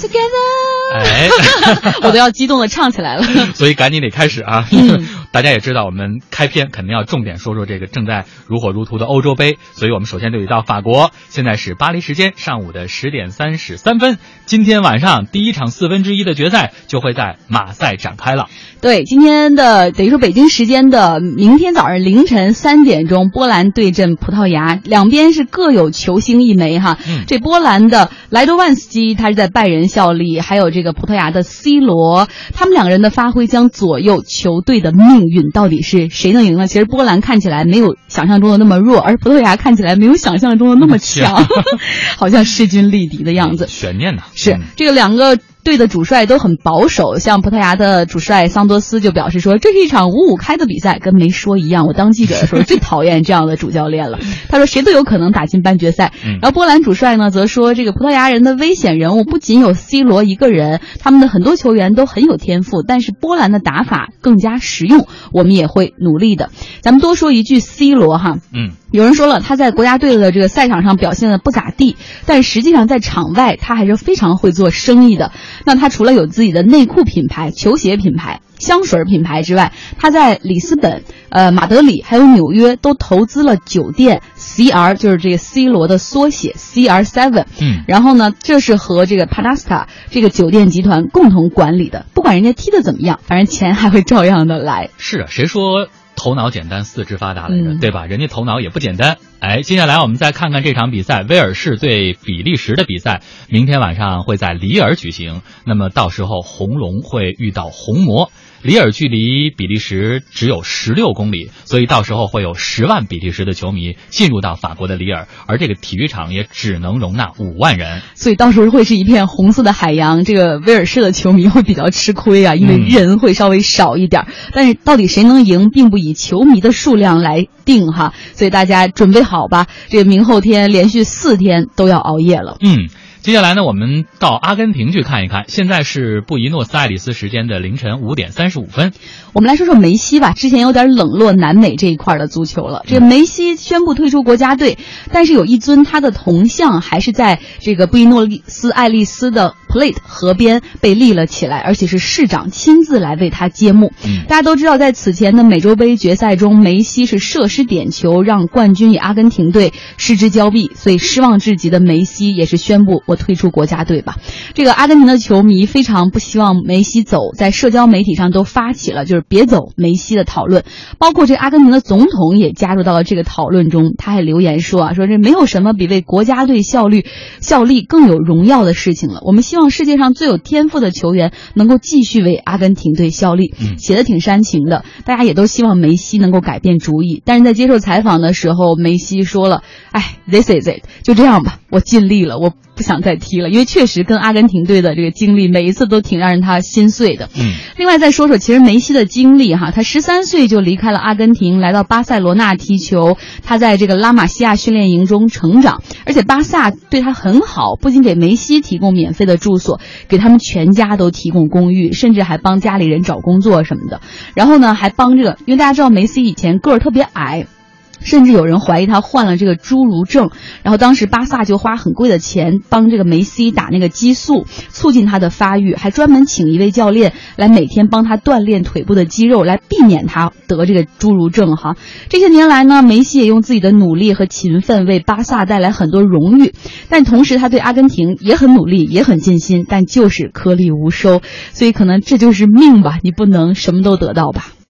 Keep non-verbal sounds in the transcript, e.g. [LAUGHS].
Together，哎，[LAUGHS] 我都要激动的唱起来了。[LAUGHS] 所以赶紧得开始啊！嗯大家也知道，我们开篇肯定要重点说说这个正在如火如荼的欧洲杯，所以我们首先就得到法国。现在是巴黎时间上午的十点三十三分，今天晚上第一场四分之一的决赛就会在马赛展开了。对，今天的等于说北京时间的明天早上凌晨三点钟，波兰对阵葡萄牙，两边是各有球星一枚哈。嗯这波兰的莱多万斯基他是在拜仁效力，还有这个葡萄牙的 C 罗，他们两个人的发挥将左右球队的命运，到底是谁能赢呢？其实波兰看起来没有想象中的那么弱，而葡萄牙看起来没有想象中的那么强，[LAUGHS] 好像势均力敌的样子。悬念呢？是嗯这个两个队的主帅都很保守，像葡萄牙的主帅桑多斯就表示说，这是一场五五开的比赛，跟没说一样。我当记者的时候最 [LAUGHS] 讨厌这样的主教练了。他说谁都有可能打进半决赛。嗯然后波兰主帅呢则说，这个葡萄牙人的危险人物不仅有 C 罗一个人，他们的很多球员都很有天赋，但是波兰的打法更加实用，我们也会努力的。咱们多说一句 C 罗哈，嗯，有人说了，他在国家队的这个赛场上表现的不咋地，但实际上在场外他还是非常会做生意的。那他除了有自己的内裤品牌、球鞋品牌、香水品牌之外，他在里斯本、呃马德里还有纽约都投资了酒店 CR，就是这个 C 罗的缩写 CR Seven。嗯然后呢，这是和这个 Panasta 这个酒店集团共同管理的。不管人家踢得怎么样，反正钱还会照样的来。是啊，谁说头脑简单四肢发达来着？嗯对吧？人家头脑也不简单。哎，接下来我们再看看这场比赛，威尔士对比利时的比赛，明天晚上会在里尔举行。那么到时候红龙会遇到红魔。里尔距离比利时只有十六公里，所以到时候会有十万比利时的球迷进入到法国的里尔，而这个体育场也只能容纳五万人。所以到时候会是一片红色的海洋，这个威尔士的球迷会比较吃亏啊，因为嗯人会稍微少一点儿。但是到底谁能赢，并不以球迷的数量来定哈，所以大家准备好吧，这个明后天连续四天都要熬夜了。嗯，接下来呢，我们到阿根廷去看一看。现在是布宜诺斯艾利斯时间的凌晨五点三十五分。我们来说说梅西吧，之前有点冷落南美这一块的足球了。这个梅西宣布退出国家队，但是有一尊他的铜像还是在这个布宜诺斯艾利斯的 Plate 河边被立了起来，而且是市长亲自来为他揭幕。嗯大家都知道，在此前的美洲杯决赛中，梅西是射失点球，让冠军与阿根廷队失之交臂，所以失望至极的梅西也是宣布我退出国家队吧。这个阿根廷的球迷非常不希望梅西走，在社交媒体上都发起了就是别走梅西的讨论，包括这个阿根廷的总统也加入到了这个讨论中。他还留言说啊，说这没有什么比为国家队效力效力更有荣耀的事情了。我们希望世界上最有天赋的球员能够继续为阿根廷队效力。嗯写的挺煽情的，大家也都希望梅西能够改变主意。但是在接受采访的时候，梅西说了：“哎，this is it，就这样吧，我尽力了，我不想再踢了。”因为确实跟阿根廷队的这个经历，每一次都挺让人他心碎的。嗯另外再说说，其实梅西的经历哈，他十三岁就离开了阿根廷，来到巴塞罗那踢球。他在这个拉玛西亚训练营中成长，而且巴萨对他很好，不仅给梅西提供免费的住所，给他们全家都提供公寓，甚至还帮家里人找工作什么的。然后呢，还帮这个，因为大家知道梅西以前个儿特别矮。甚至有人怀疑他患了这个侏儒症，然后当时巴萨就花很贵的钱帮这个梅西打那个激素，促进他的发育，还专门请一位教练来每天帮他锻炼腿部的肌肉，来避免他得这个侏儒症哈。这些年来呢，梅西也用自己的努力和勤奋为巴萨带来很多荣誉，但同时他对阿根廷也很努力，也很尽心，但就是颗粒无收，所以可能这就是命吧，你不能什么都得到吧。